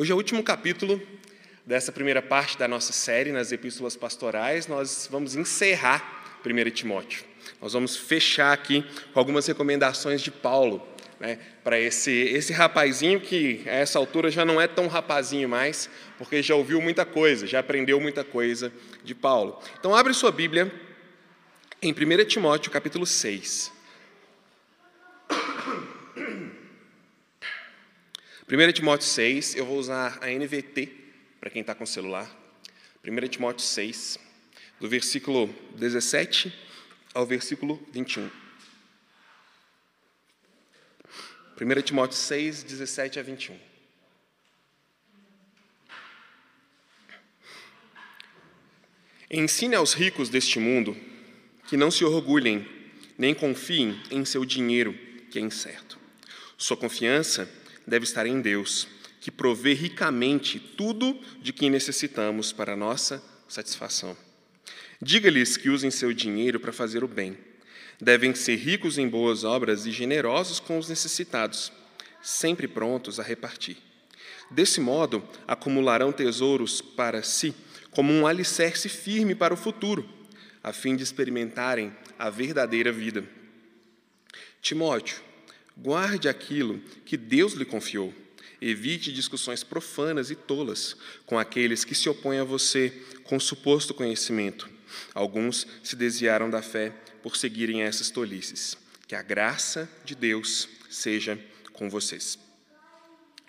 Hoje é o último capítulo dessa primeira parte da nossa série nas epístolas pastorais. Nós vamos encerrar 1 Timóteo. Nós vamos fechar aqui com algumas recomendações de Paulo né, para esse, esse rapazinho que a essa altura já não é tão rapazinho mais, porque já ouviu muita coisa, já aprendeu muita coisa de Paulo. Então, abre sua Bíblia em 1 Timóteo, capítulo 6. 1 Timóteo 6, eu vou usar a NVT para quem está com celular. 1 Timóteo 6, do versículo 17 ao versículo 21. 1 Timóteo 6, 17 a 21. Ensine aos ricos deste mundo que não se orgulhem, nem confiem em seu dinheiro, que é incerto. Sua confiança deve estar em Deus, que provê ricamente tudo de que necessitamos para a nossa satisfação. Diga-lhes que usem seu dinheiro para fazer o bem. Devem ser ricos em boas obras e generosos com os necessitados, sempre prontos a repartir. Desse modo, acumularão tesouros para si, como um alicerce firme para o futuro, a fim de experimentarem a verdadeira vida. Timóteo, Guarde aquilo que Deus lhe confiou. Evite discussões profanas e tolas com aqueles que se opõem a você com suposto conhecimento. Alguns se desviaram da fé por seguirem essas tolices. Que a graça de Deus seja com vocês.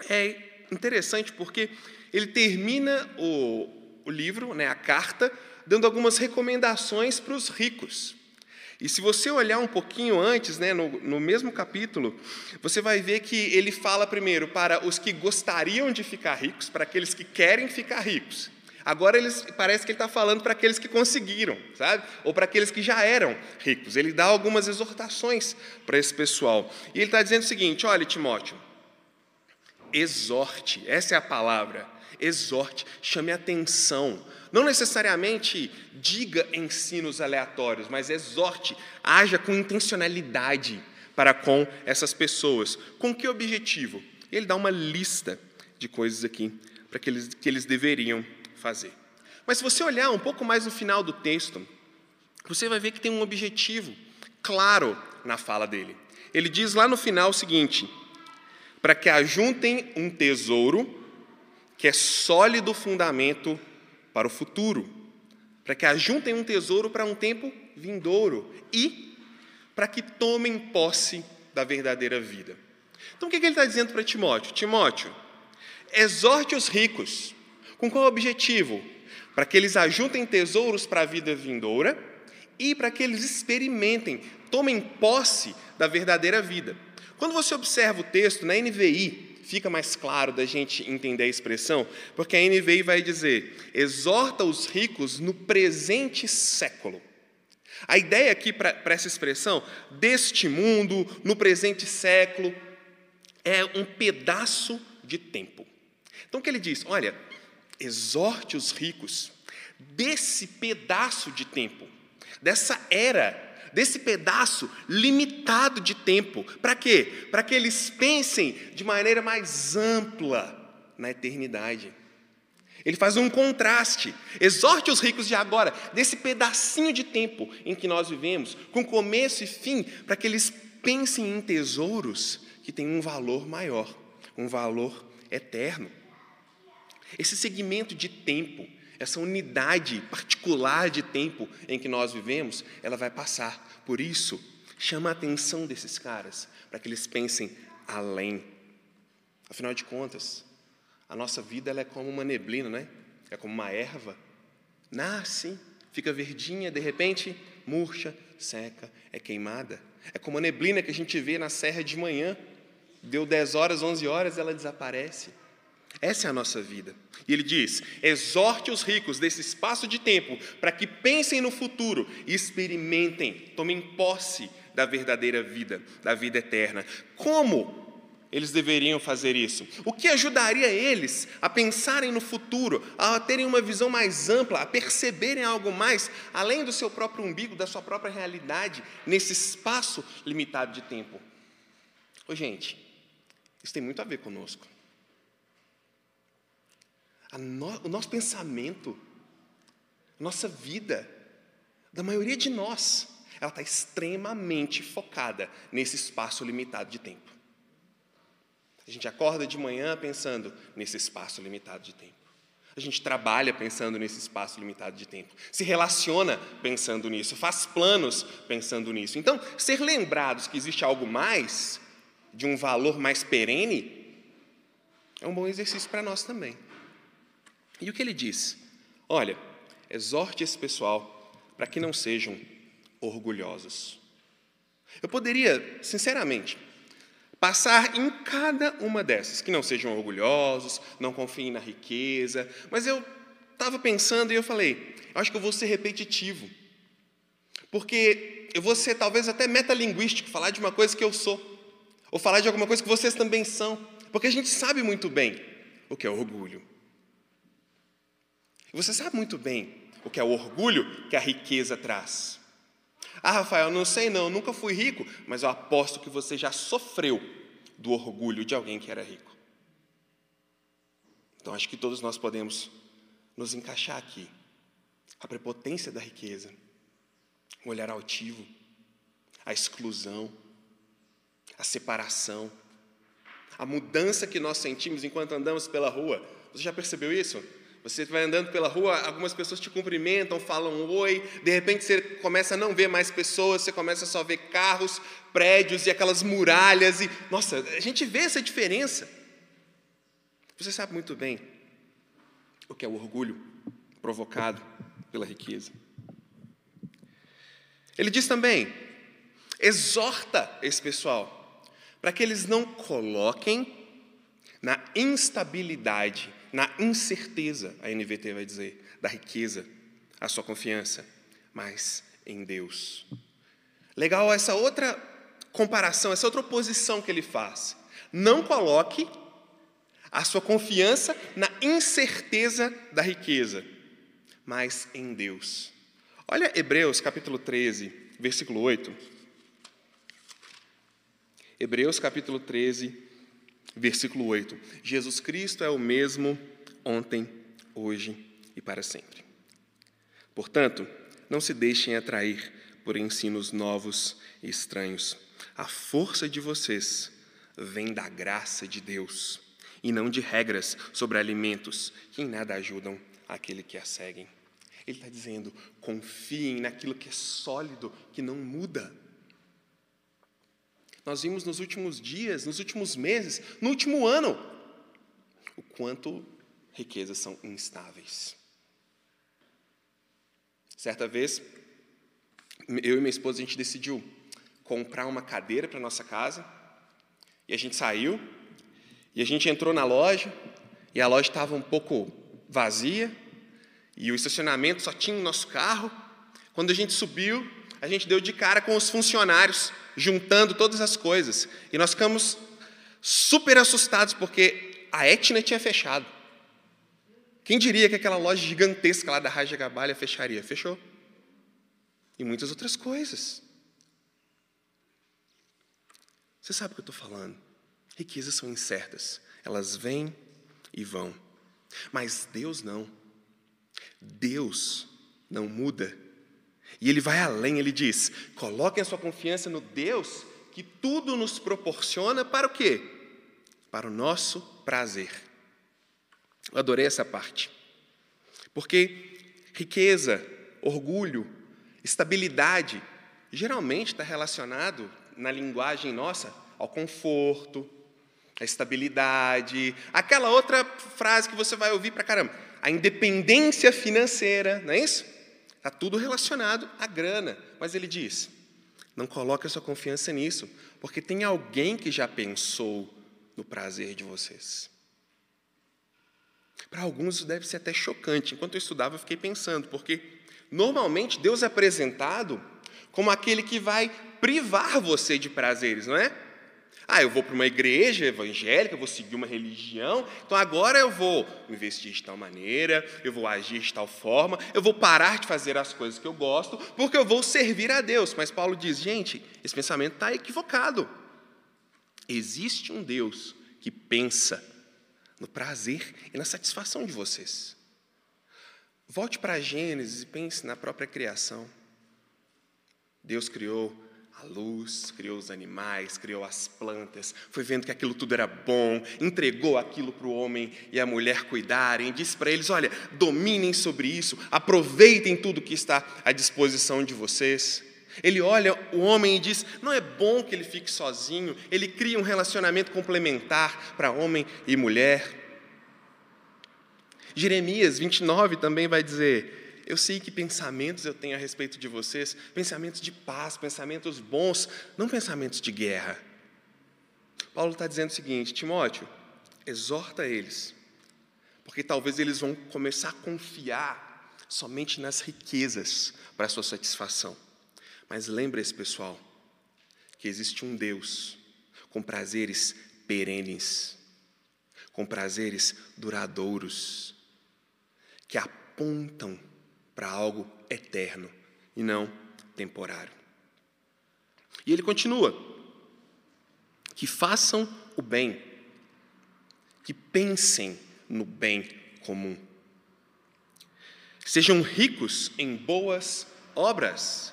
É interessante porque ele termina o, o livro, né, a carta, dando algumas recomendações para os ricos. E se você olhar um pouquinho antes, né, no, no mesmo capítulo, você vai ver que ele fala primeiro para os que gostariam de ficar ricos, para aqueles que querem ficar ricos. Agora eles, parece que ele está falando para aqueles que conseguiram, sabe? Ou para aqueles que já eram ricos. Ele dá algumas exortações para esse pessoal. E ele está dizendo o seguinte: olha, Timóteo, exorte, essa é a palavra, exorte, chame atenção não necessariamente diga ensinos aleatórios, mas exorte, haja com intencionalidade para com essas pessoas. Com que objetivo? Ele dá uma lista de coisas aqui para que eles, que eles deveriam fazer. Mas se você olhar um pouco mais no final do texto, você vai ver que tem um objetivo claro na fala dele. Ele diz lá no final o seguinte: para que ajuntem um tesouro que é sólido fundamento para o futuro, para que ajuntem um tesouro para um tempo vindouro e para que tomem posse da verdadeira vida. Então o que ele está dizendo para Timóteo? Timóteo, exorte os ricos. Com qual objetivo? Para que eles ajuntem tesouros para a vida vindoura e para que eles experimentem, tomem posse da verdadeira vida. Quando você observa o texto na NVI, fica mais claro da gente entender a expressão, porque a NVI vai dizer: exorta os ricos no presente século. A ideia aqui para essa expressão, deste mundo, no presente século, é um pedaço de tempo. Então o que ele diz? Olha, exorte os ricos desse pedaço de tempo, dessa era desse pedaço limitado de tempo. Para quê? Para que eles pensem de maneira mais ampla na eternidade. Ele faz um contraste. Exorte os ricos de agora, desse pedacinho de tempo em que nós vivemos, com começo e fim, para que eles pensem em tesouros que têm um valor maior, um valor eterno. Esse segmento de tempo essa unidade particular de tempo em que nós vivemos, ela vai passar. Por isso, chama a atenção desses caras, para que eles pensem além. Afinal de contas, a nossa vida ela é como uma neblina, né? É como uma erva. Nasce, fica verdinha, de repente murcha, seca, é queimada. É como a neblina que a gente vê na serra de manhã. Deu 10 horas, 11 horas, ela desaparece. Essa é a nossa vida. E ele diz: exorte os ricos desse espaço de tempo para que pensem no futuro e experimentem, tomem posse da verdadeira vida, da vida eterna. Como eles deveriam fazer isso? O que ajudaria eles a pensarem no futuro, a terem uma visão mais ampla, a perceberem algo mais além do seu próprio umbigo, da sua própria realidade, nesse espaço limitado de tempo? Ô, gente, isso tem muito a ver conosco. No, o nosso pensamento, a nossa vida, da maioria de nós, ela está extremamente focada nesse espaço limitado de tempo. A gente acorda de manhã pensando nesse espaço limitado de tempo. A gente trabalha pensando nesse espaço limitado de tempo, se relaciona pensando nisso, faz planos pensando nisso. Então, ser lembrados que existe algo mais, de um valor mais perene, é um bom exercício para nós também. E o que ele diz? Olha, exorte esse pessoal para que não sejam orgulhosos. Eu poderia, sinceramente, passar em cada uma dessas, que não sejam orgulhosos, não confiem na riqueza, mas eu estava pensando e eu falei, eu acho que eu vou ser repetitivo, porque eu vou ser talvez até metalinguístico, falar de uma coisa que eu sou, ou falar de alguma coisa que vocês também são, porque a gente sabe muito bem o que é orgulho. E você sabe muito bem o que é o orgulho que a riqueza traz. Ah, Rafael, não sei não, nunca fui rico, mas eu aposto que você já sofreu do orgulho de alguém que era rico. Então acho que todos nós podemos nos encaixar aqui. A prepotência da riqueza, o olhar altivo, a exclusão, a separação, a mudança que nós sentimos enquanto andamos pela rua. Você já percebeu isso? Você vai andando pela rua, algumas pessoas te cumprimentam, falam oi, de repente você começa a não ver mais pessoas, você começa a só ver carros, prédios e aquelas muralhas e nossa, a gente vê essa diferença. Você sabe muito bem o que é o orgulho provocado pela riqueza. Ele diz também: exorta esse pessoal para que eles não coloquem na instabilidade na incerteza, a NVT vai dizer, da riqueza, a sua confiança, mas em Deus. Legal essa outra comparação, essa outra oposição que ele faz. Não coloque a sua confiança na incerteza da riqueza, mas em Deus. Olha Hebreus capítulo 13, versículo 8. Hebreus capítulo 13, versículo 8. Jesus Cristo é o mesmo ontem, hoje e para sempre. Portanto, não se deixem atrair por ensinos novos e estranhos. A força de vocês vem da graça de Deus e não de regras sobre alimentos que em nada ajudam aquele que a seguem. Ele está dizendo: confiem naquilo que é sólido, que não muda. Nós vimos nos últimos dias, nos últimos meses, no último ano, o quanto riquezas são instáveis. Certa vez, eu e minha esposa, a gente decidiu comprar uma cadeira para nossa casa, e a gente saiu, e a gente entrou na loja, e a loja estava um pouco vazia, e o estacionamento só tinha o nosso carro. Quando a gente subiu, a gente deu de cara com os funcionários juntando todas as coisas. E nós ficamos super assustados porque a Etna tinha fechado. Quem diria que aquela loja gigantesca lá da Raja Gabalha fecharia? Fechou. E muitas outras coisas. Você sabe o que eu estou falando? Riquezas são incertas. Elas vêm e vão. Mas Deus não. Deus não muda e ele vai além, ele diz: coloquem a sua confiança no Deus que tudo nos proporciona para o quê? Para o nosso prazer. Eu adorei essa parte. Porque riqueza, orgulho, estabilidade, geralmente está relacionado, na linguagem nossa, ao conforto, à estabilidade, aquela outra frase que você vai ouvir para caramba, a independência financeira, não é isso? Está tudo relacionado à grana. Mas ele diz: não coloque a sua confiança nisso, porque tem alguém que já pensou no prazer de vocês. Para alguns isso deve ser até chocante. Enquanto eu estudava, eu fiquei pensando, porque normalmente Deus é apresentado como aquele que vai privar você de prazeres, não é? Ah, eu vou para uma igreja evangélica, eu vou seguir uma religião, então agora eu vou investir de tal maneira, eu vou agir de tal forma, eu vou parar de fazer as coisas que eu gosto, porque eu vou servir a Deus. Mas Paulo diz: gente, esse pensamento está equivocado. Existe um Deus que pensa no prazer e na satisfação de vocês. Volte para Gênesis e pense na própria criação. Deus criou a luz, criou os animais, criou as plantas, foi vendo que aquilo tudo era bom, entregou aquilo para o homem e a mulher cuidarem, disse para eles: olha, dominem sobre isso, aproveitem tudo que está à disposição de vocês. Ele olha o homem e diz: não é bom que ele fique sozinho, ele cria um relacionamento complementar para homem e mulher. Jeremias 29 também vai dizer: eu sei que pensamentos eu tenho a respeito de vocês, pensamentos de paz, pensamentos bons, não pensamentos de guerra. Paulo está dizendo o seguinte: Timóteo, exorta eles, porque talvez eles vão começar a confiar somente nas riquezas para a sua satisfação. Mas lembre-se, pessoal, que existe um Deus com prazeres perenes, com prazeres duradouros, que apontam para algo eterno e não temporário. E ele continua: que façam o bem, que pensem no bem comum, sejam ricos em boas obras.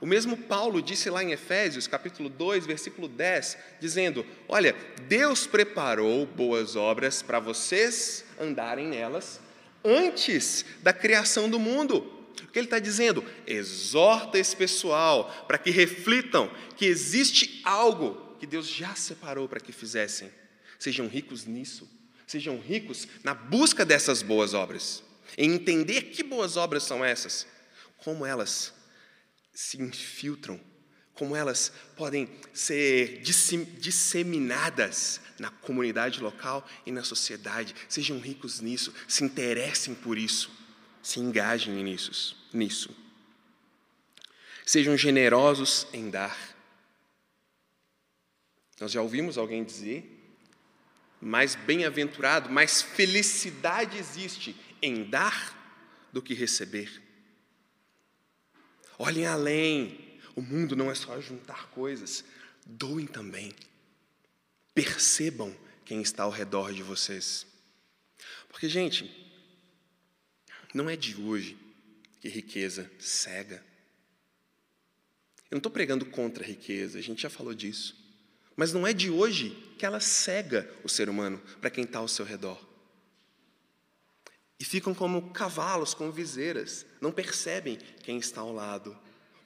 O mesmo Paulo disse lá em Efésios, capítulo 2, versículo 10, dizendo: Olha, Deus preparou boas obras para vocês andarem nelas antes da criação do mundo. O que ele está dizendo? Exorta esse pessoal para que reflitam que existe algo que Deus já separou para que fizessem. Sejam ricos nisso, sejam ricos na busca dessas boas obras, em entender que boas obras são essas, como elas se infiltram como elas podem ser disseminadas na comunidade local e na sociedade. Sejam ricos nisso, se interessem por isso, se engajem nisso. nisso. Sejam generosos em dar. Nós já ouvimos alguém dizer, mais bem-aventurado, mais felicidade existe em dar do que receber. Olhem além, o mundo não é só juntar coisas, doem também. Percebam quem está ao redor de vocês. Porque, gente, não é de hoje que riqueza cega. Eu não estou pregando contra a riqueza, a gente já falou disso. Mas não é de hoje que ela cega o ser humano para quem está ao seu redor. E ficam como cavalos com viseiras, não percebem quem está ao lado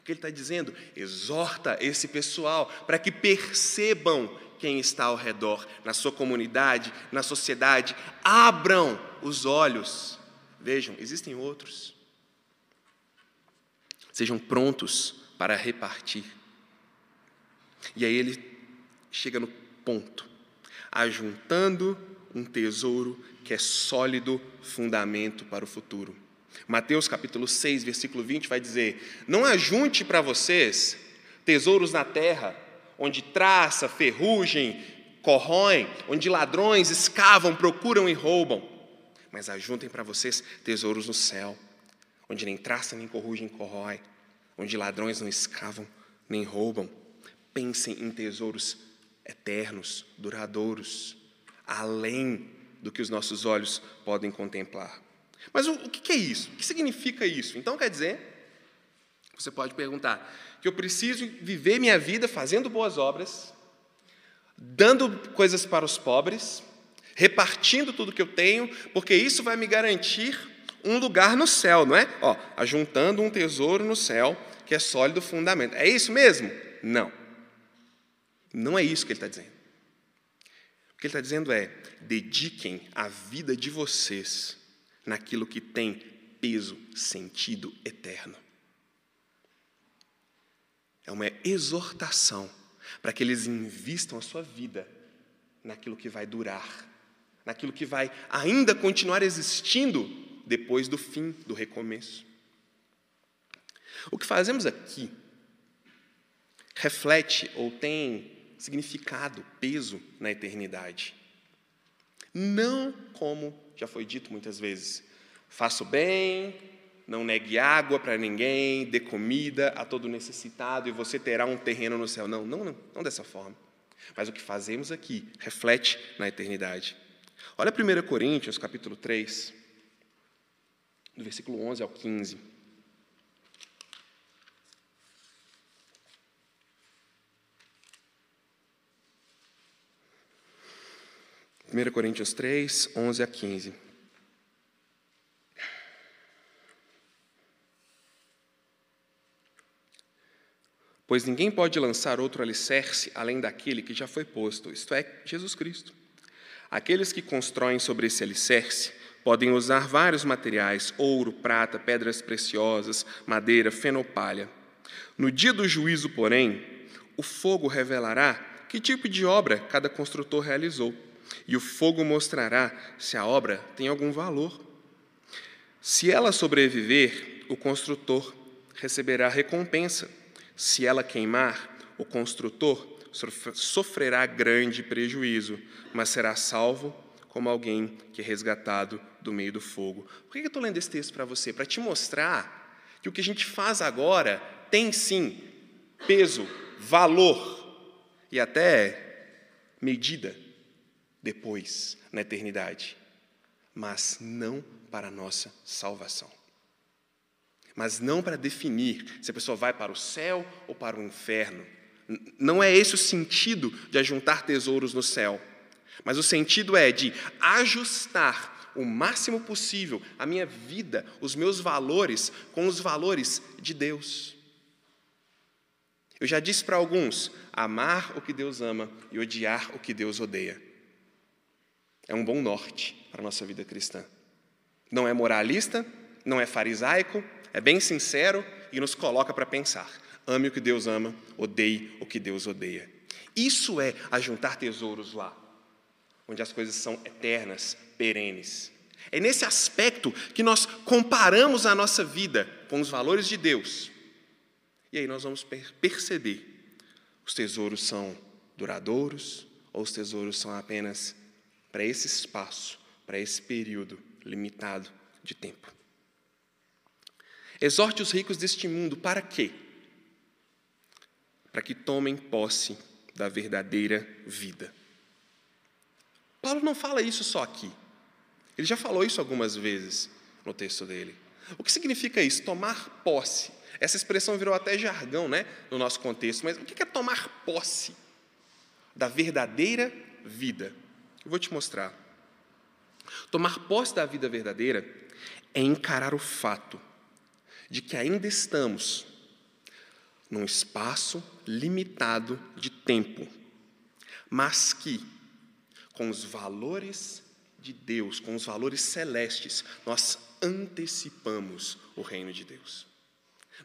que ele está dizendo? Exorta esse pessoal para que percebam quem está ao redor, na sua comunidade, na sociedade. Abram os olhos. Vejam, existem outros. Sejam prontos para repartir. E aí ele chega no ponto, ajuntando um tesouro que é sólido fundamento para o futuro. Mateus capítulo 6, versículo 20 vai dizer: Não ajunte para vocês tesouros na terra, onde traça, ferrugem, corroem, onde ladrões escavam, procuram e roubam, mas ajuntem para vocês tesouros no céu, onde nem traça, nem corrugem, corrói, onde ladrões não escavam, nem roubam. Pensem em tesouros eternos, duradouros, além do que os nossos olhos podem contemplar. Mas o, o que é isso? O que significa isso? Então quer dizer, você pode perguntar, que eu preciso viver minha vida fazendo boas obras, dando coisas para os pobres, repartindo tudo que eu tenho, porque isso vai me garantir um lugar no céu, não é? Ó, ajuntando um tesouro no céu que é sólido fundamento. É isso mesmo? Não. Não é isso que ele está dizendo. O que ele está dizendo é: dediquem a vida de vocês naquilo que tem peso, sentido eterno. É uma exortação para que eles invistam a sua vida naquilo que vai durar, naquilo que vai ainda continuar existindo depois do fim, do recomeço. O que fazemos aqui reflete ou tem significado, peso na eternidade. Não como já foi dito muitas vezes, faça o bem, não negue água para ninguém, dê comida a todo necessitado e você terá um terreno no céu. Não, não, não, não dessa forma. Mas o que fazemos aqui reflete na eternidade. Olha 1 Coríntios, capítulo 3, do versículo 11 ao 15. 1 Coríntios 3, 11 a 15. Pois ninguém pode lançar outro alicerce além daquele que já foi posto, isto é, Jesus Cristo. Aqueles que constroem sobre esse alicerce podem usar vários materiais: ouro, prata, pedras preciosas, madeira, fenopalha. No dia do juízo, porém, o fogo revelará que tipo de obra cada construtor realizou e o fogo mostrará se a obra tem algum valor. Se ela sobreviver, o construtor receberá recompensa. Se ela queimar, o construtor sofrerá grande prejuízo, mas será salvo como alguém que é resgatado do meio do fogo. Por que eu estou lendo esse texto para você? Para te mostrar que o que a gente faz agora tem sim peso, valor e até medida depois, na eternidade, mas não para a nossa salvação. Mas não para definir se a pessoa vai para o céu ou para o inferno. Não é esse o sentido de ajuntar tesouros no céu, mas o sentido é de ajustar o máximo possível a minha vida, os meus valores, com os valores de Deus. Eu já disse para alguns: amar o que Deus ama e odiar o que Deus odeia é um bom norte para a nossa vida cristã. Não é moralista, não é farisaico, é bem sincero e nos coloca para pensar. Ame o que Deus ama, odeie o que Deus odeia. Isso é ajuntar tesouros lá, onde as coisas são eternas, perenes. É nesse aspecto que nós comparamos a nossa vida com os valores de Deus. E aí nós vamos perceber: os tesouros são duradouros ou os tesouros são apenas para esse espaço, para esse período limitado de tempo. Exorte os ricos deste mundo para quê? Para que tomem posse da verdadeira vida. Paulo não fala isso só aqui. Ele já falou isso algumas vezes no texto dele. O que significa isso? Tomar posse. Essa expressão virou até jargão né, no nosso contexto, mas o que é tomar posse da verdadeira vida? Eu vou te mostrar. Tomar posse da vida verdadeira é encarar o fato de que ainda estamos num espaço limitado de tempo, mas que, com os valores de Deus, com os valores celestes, nós antecipamos o reino de Deus.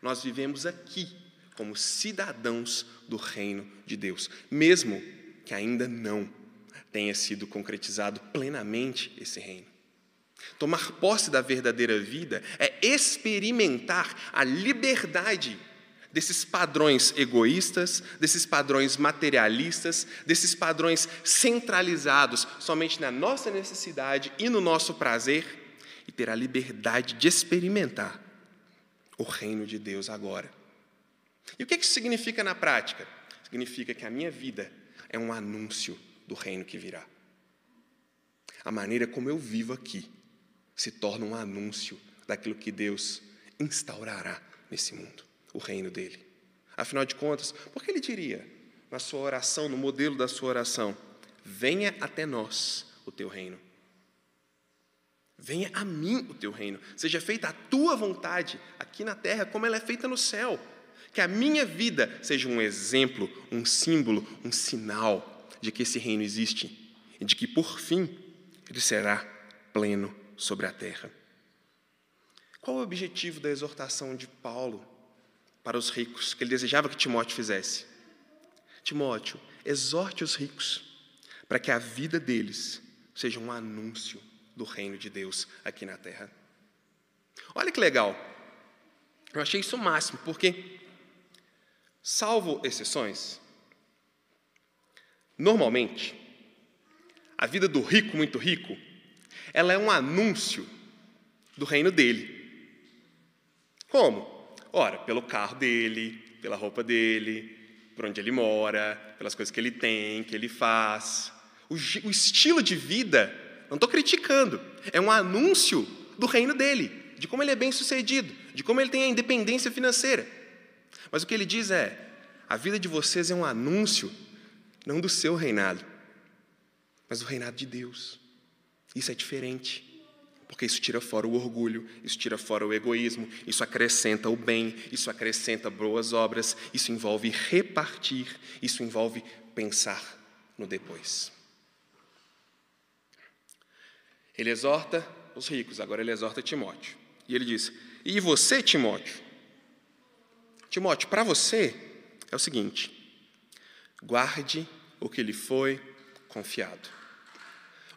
Nós vivemos aqui como cidadãos do reino de Deus, mesmo que ainda não tenha sido concretizado plenamente esse reino. Tomar posse da verdadeira vida é experimentar a liberdade desses padrões egoístas, desses padrões materialistas, desses padrões centralizados somente na nossa necessidade e no nosso prazer, e ter a liberdade de experimentar o reino de Deus agora. E o que isso significa na prática? Significa que a minha vida é um anúncio do reino que virá. A maneira como eu vivo aqui se torna um anúncio daquilo que Deus instaurará nesse mundo, o reino dele. Afinal de contas, por que ele diria na sua oração, no modelo da sua oração: Venha até nós o teu reino. Venha a mim o teu reino. Seja feita a tua vontade aqui na terra, como ela é feita no céu. Que a minha vida seja um exemplo, um símbolo, um sinal de que esse reino existe e de que, por fim, ele será pleno sobre a terra. Qual o objetivo da exortação de Paulo para os ricos que ele desejava que Timóteo fizesse? Timóteo, exorte os ricos para que a vida deles seja um anúncio do reino de Deus aqui na terra. Olha que legal. Eu achei isso o máximo, porque, salvo exceções, Normalmente, a vida do rico, muito rico, ela é um anúncio do reino dele. Como? Ora, pelo carro dele, pela roupa dele, por onde ele mora, pelas coisas que ele tem, que ele faz. O, o estilo de vida Não estou criticando. É um anúncio do reino dele, de como ele é bem sucedido, de como ele tem a independência financeira. Mas o que ele diz é: a vida de vocês é um anúncio, não do seu reinado, mas do reinado de Deus. Isso é diferente. Porque isso tira fora o orgulho, isso tira fora o egoísmo, isso acrescenta o bem, isso acrescenta boas obras, isso envolve repartir, isso envolve pensar no depois. Ele exorta os ricos, agora ele exorta Timóteo. E ele diz: E você, Timóteo? Timóteo, para você é o seguinte: guarde o que lhe foi confiado.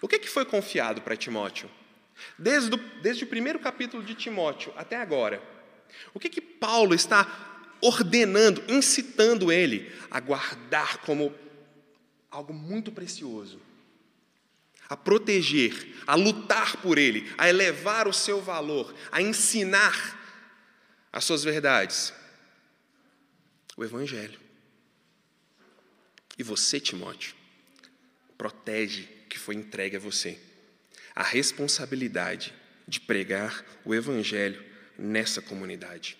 O que, que foi confiado para Timóteo? Desde, o, desde o primeiro capítulo de Timóteo até agora, o que, que Paulo está ordenando, incitando ele a guardar como algo muito precioso? a proteger, a lutar por ele, a elevar o seu valor, a ensinar as suas verdades. O Evangelho. E você, Timóteo, protege que foi entregue a você. A responsabilidade de pregar o Evangelho nessa comunidade.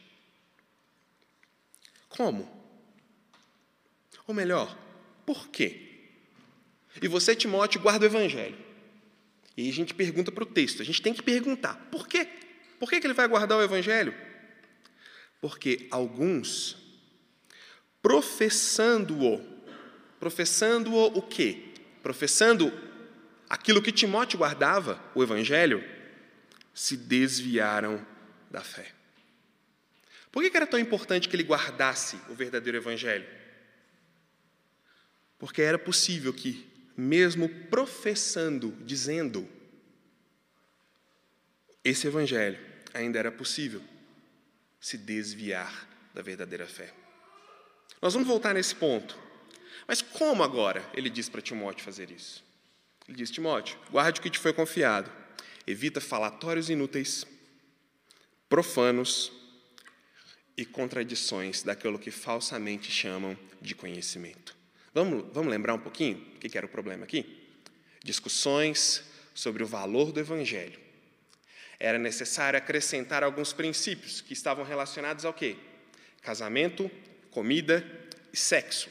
Como? Ou melhor, por quê? E você, Timóteo, guarda o Evangelho. E a gente pergunta para o texto, a gente tem que perguntar, por quê? Por que, que ele vai guardar o Evangelho? Porque alguns, professando-o, professando-o o quê? Professando aquilo que Timóteo guardava, o Evangelho, se desviaram da fé. Por que era tão importante que ele guardasse o verdadeiro Evangelho? Porque era possível que mesmo professando, dizendo, esse evangelho ainda era possível se desviar da verdadeira fé. Nós vamos voltar nesse ponto. Mas como agora ele diz para Timóteo fazer isso? Ele diz: Timóteo, guarde o que te foi confiado, evita falatórios inúteis, profanos e contradições daquilo que falsamente chamam de conhecimento. Vamos, vamos lembrar um pouquinho o que era o problema aqui? Discussões sobre o valor do Evangelho. Era necessário acrescentar alguns princípios que estavam relacionados ao quê? Casamento, comida e sexo.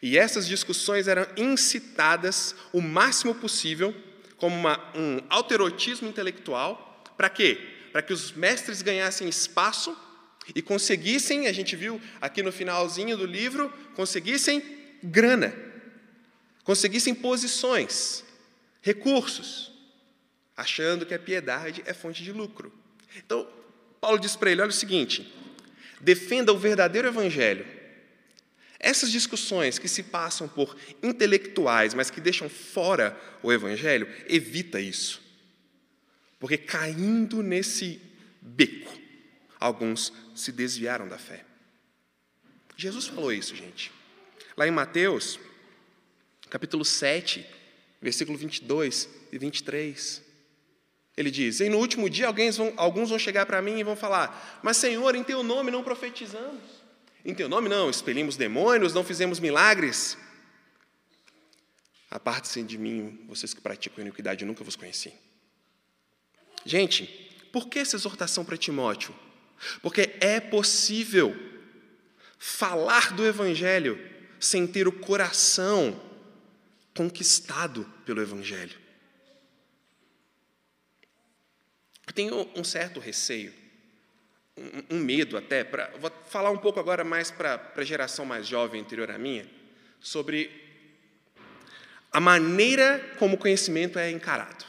E essas discussões eram incitadas o máximo possível como uma, um alterotismo intelectual. Para quê? Para que os mestres ganhassem espaço e conseguissem, a gente viu aqui no finalzinho do livro, conseguissem grana, conseguissem posições, recursos, achando que a piedade é fonte de lucro. Então, Paulo diz para ele: olha o seguinte, defenda o verdadeiro evangelho. Essas discussões que se passam por intelectuais, mas que deixam fora o evangelho, evita isso. Porque caindo nesse beco, alguns se desviaram da fé. Jesus falou isso, gente. Lá em Mateus, capítulo 7, versículo 22 e 23. Ele diz: E no último dia alguns vão chegar para mim e vão falar: Mas Senhor, em teu nome não profetizamos. Em teu nome não expelimos demônios, não fizemos milagres. Aparte-se de mim, vocês que praticam iniquidade, nunca vos conheci. Gente, por que essa exortação para Timóteo? Porque é possível falar do Evangelho sem ter o coração conquistado pelo Evangelho. Eu tenho um certo receio, um, medo até, pra, vou falar um pouco agora mais para a geração mais jovem anterior à minha, sobre a maneira como o conhecimento é encarado.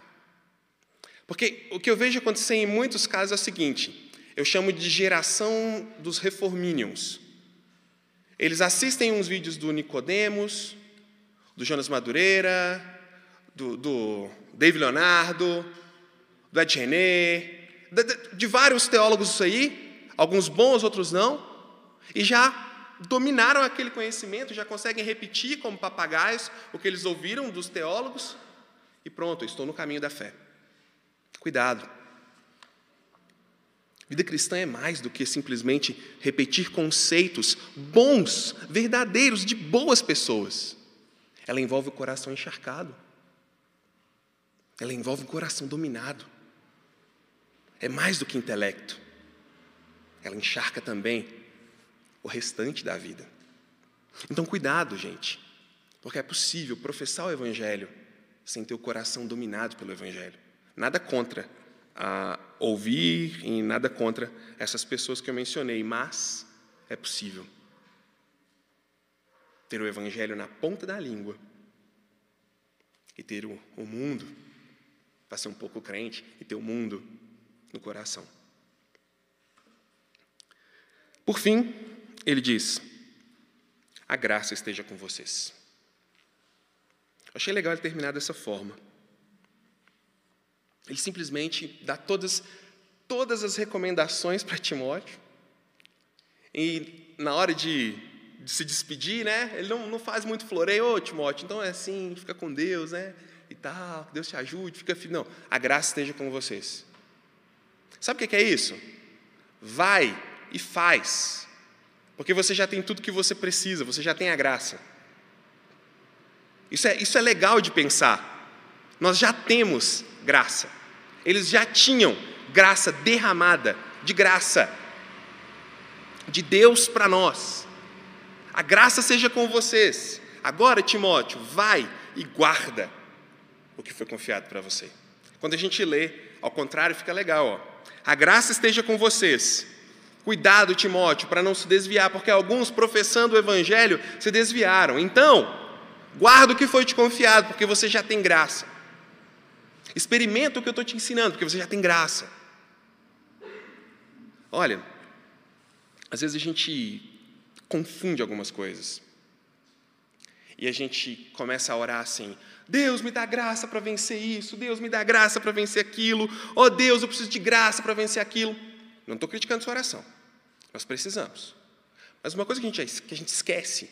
Porque o que eu vejo acontecer em muitos casos é o seguinte: eu chamo de geração dos reforminions. Eles assistem uns vídeos do Nicodemos, do Jonas Madureira, do, do David Leonardo, do Ed René, de, de vários teólogos isso aí, alguns bons, outros não, e já dominaram aquele conhecimento, já conseguem repetir como papagaios o que eles ouviram dos teólogos, e pronto, estou no caminho da fé. Cuidado. Vida cristã é mais do que simplesmente repetir conceitos bons, verdadeiros, de boas pessoas. Ela envolve o coração encharcado. Ela envolve um coração dominado. É mais do que intelecto. Ela encharca também o restante da vida. Então, cuidado, gente, porque é possível professar o Evangelho sem ter o coração dominado pelo Evangelho. Nada contra a ouvir e nada contra essas pessoas que eu mencionei, mas é possível ter o Evangelho na ponta da língua e ter o, o mundo, para ser um pouco crente, e ter o mundo no coração. Por fim, ele diz: a graça esteja com vocês. Achei legal ele terminar dessa forma. Ele simplesmente dá todas, todas as recomendações para Timóteo. E na hora de, de, se despedir, né, ele não, não faz muito floreio, ô Timóteo, então é assim, fica com Deus, né? E tal, Deus te ajude, fica firme. Não, a graça esteja com vocês. Sabe o que é isso? Vai e faz. Porque você já tem tudo que você precisa, você já tem a graça. Isso é, isso é legal de pensar. Nós já temos graça. Eles já tinham graça derramada, de graça, de Deus para nós. A graça seja com vocês. Agora, Timóteo, vai e guarda o que foi confiado para você. Quando a gente lê, ao contrário, fica legal. Ó. A graça esteja com vocês. Cuidado, Timóteo, para não se desviar, porque alguns, professando o evangelho, se desviaram. Então, guarda o que foi te confiado, porque você já tem graça. Experimenta o que eu estou te ensinando, porque você já tem graça. Olha, às vezes a gente confunde algumas coisas. E a gente começa a orar assim: Deus me dá graça para vencer isso, Deus me dá graça para vencer aquilo, oh Deus, eu preciso de graça para vencer aquilo. Não estou criticando sua oração, nós precisamos. Mas uma coisa que a, gente, que a gente esquece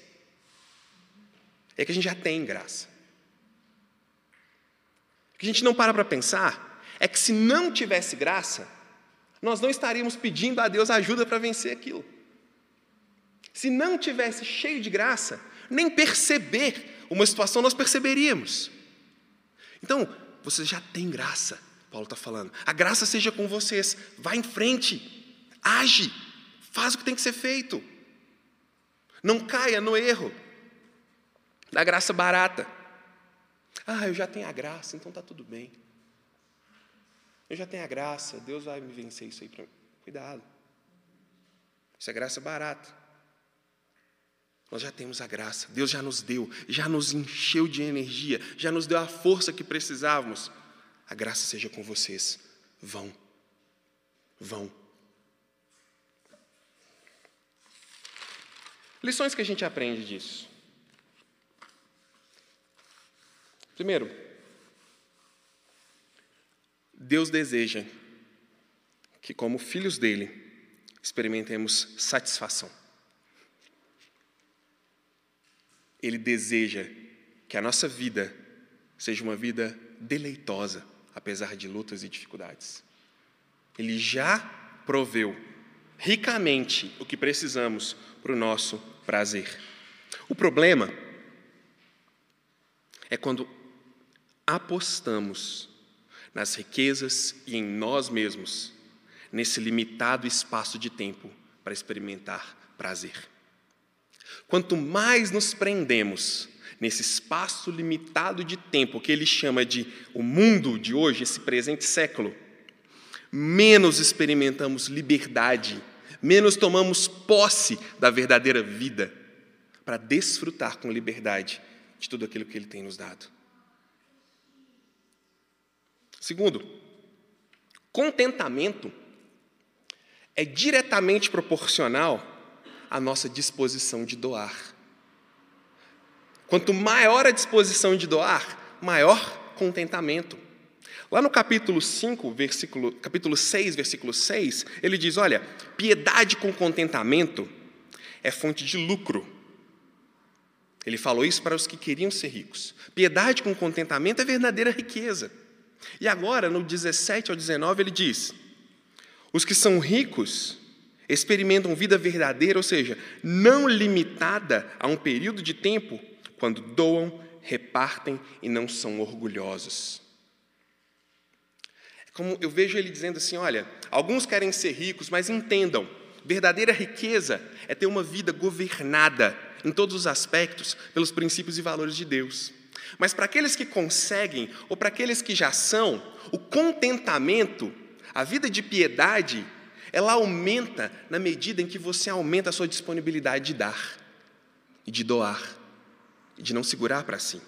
é que a gente já tem graça. O que a gente não para para pensar é que se não tivesse graça, nós não estaríamos pedindo a Deus ajuda para vencer aquilo. Se não tivesse cheio de graça, nem perceber uma situação nós perceberíamos. Então, você já tem graça, Paulo está falando. A graça seja com vocês. Vá em frente, age, faz o que tem que ser feito. Não caia no erro da graça barata. Ah, eu já tenho a graça, então está tudo bem. Eu já tenho a graça, Deus vai me vencer isso aí para mim. Cuidado. Isso é graça barata. Nós já temos a graça, Deus já nos deu, já nos encheu de energia, já nos deu a força que precisávamos. A graça seja com vocês. Vão. Vão. Lições que a gente aprende disso. Primeiro, Deus deseja que, como filhos dele, experimentemos satisfação. Ele deseja que a nossa vida seja uma vida deleitosa, apesar de lutas e dificuldades. Ele já proveu ricamente o que precisamos para o nosso prazer. O problema é quando apostamos nas riquezas e em nós mesmos, nesse limitado espaço de tempo para experimentar prazer. Quanto mais nos prendemos nesse espaço limitado de tempo que ele chama de o mundo de hoje, esse presente século, menos experimentamos liberdade, menos tomamos posse da verdadeira vida para desfrutar com liberdade de tudo aquilo que ele tem nos dado. Segundo, contentamento é diretamente proporcional à nossa disposição de doar. Quanto maior a disposição de doar, maior contentamento. Lá no capítulo 5, versículo, capítulo 6, versículo 6, ele diz: Olha, piedade com contentamento é fonte de lucro. Ele falou isso para os que queriam ser ricos. Piedade com contentamento é verdadeira riqueza. E agora, no 17 ao 19, ele diz: Os que são ricos experimentam vida verdadeira, ou seja, não limitada a um período de tempo, quando doam, repartem e não são orgulhosos. como eu vejo ele dizendo assim: olha, alguns querem ser ricos, mas entendam, verdadeira riqueza é ter uma vida governada em todos os aspectos pelos princípios e valores de Deus. Mas para aqueles que conseguem, ou para aqueles que já são, o contentamento, a vida de piedade, ela aumenta na medida em que você aumenta a sua disponibilidade de dar, e de doar, e de não segurar para si.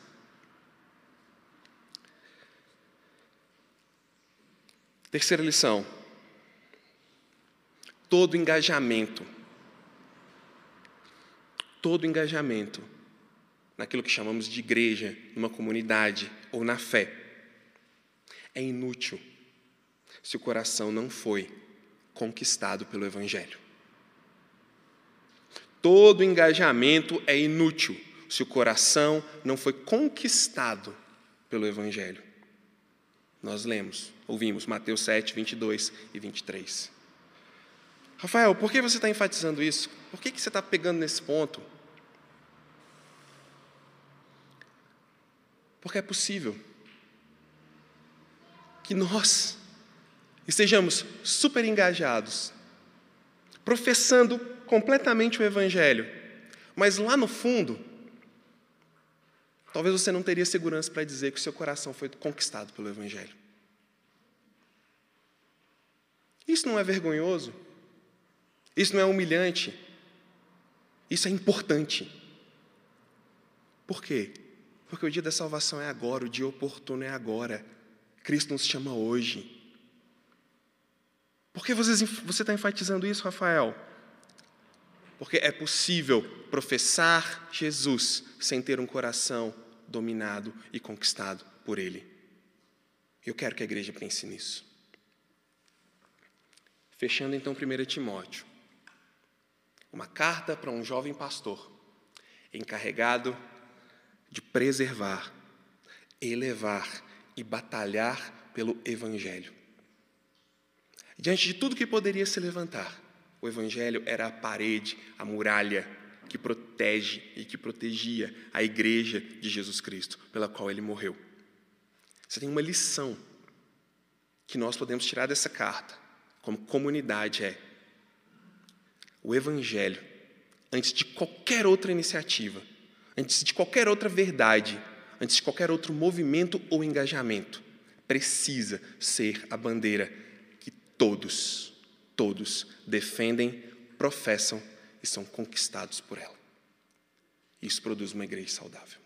Terceira lição. Todo engajamento, todo engajamento naquilo que chamamos de igreja, numa comunidade ou na fé, é inútil se o coração não foi conquistado pelo Evangelho. Todo engajamento é inútil se o coração não foi conquistado pelo Evangelho. Nós lemos, ouvimos Mateus 7, 22 e 23. Rafael, por que você está enfatizando isso? Por que, que você está pegando nesse ponto? Porque é possível que nós estejamos super engajados, professando completamente o Evangelho, mas lá no fundo, talvez você não teria segurança para dizer que o seu coração foi conquistado pelo Evangelho. Isso não é vergonhoso? Isso não é humilhante? Isso é importante. Por quê? Porque o dia da salvação é agora, o dia oportuno é agora. Cristo nos chama hoje. Por que você está enfatizando isso, Rafael? Porque é possível professar Jesus sem ter um coração dominado e conquistado por Ele. Eu quero que a igreja pense nisso. Fechando então 1 Timóteo. Uma carta para um jovem pastor, encarregado de preservar, elevar e batalhar pelo Evangelho. Diante de tudo que poderia se levantar, o Evangelho era a parede, a muralha que protege e que protegia a igreja de Jesus Cristo, pela qual ele morreu. Você tem uma lição que nós podemos tirar dessa carta como comunidade é o Evangelho, antes de qualquer outra iniciativa, antes de qualquer outra verdade, antes de qualquer outro movimento ou engajamento, precisa ser a bandeira todos, todos defendem, professam e são conquistados por ela. Isso produz uma igreja saudável.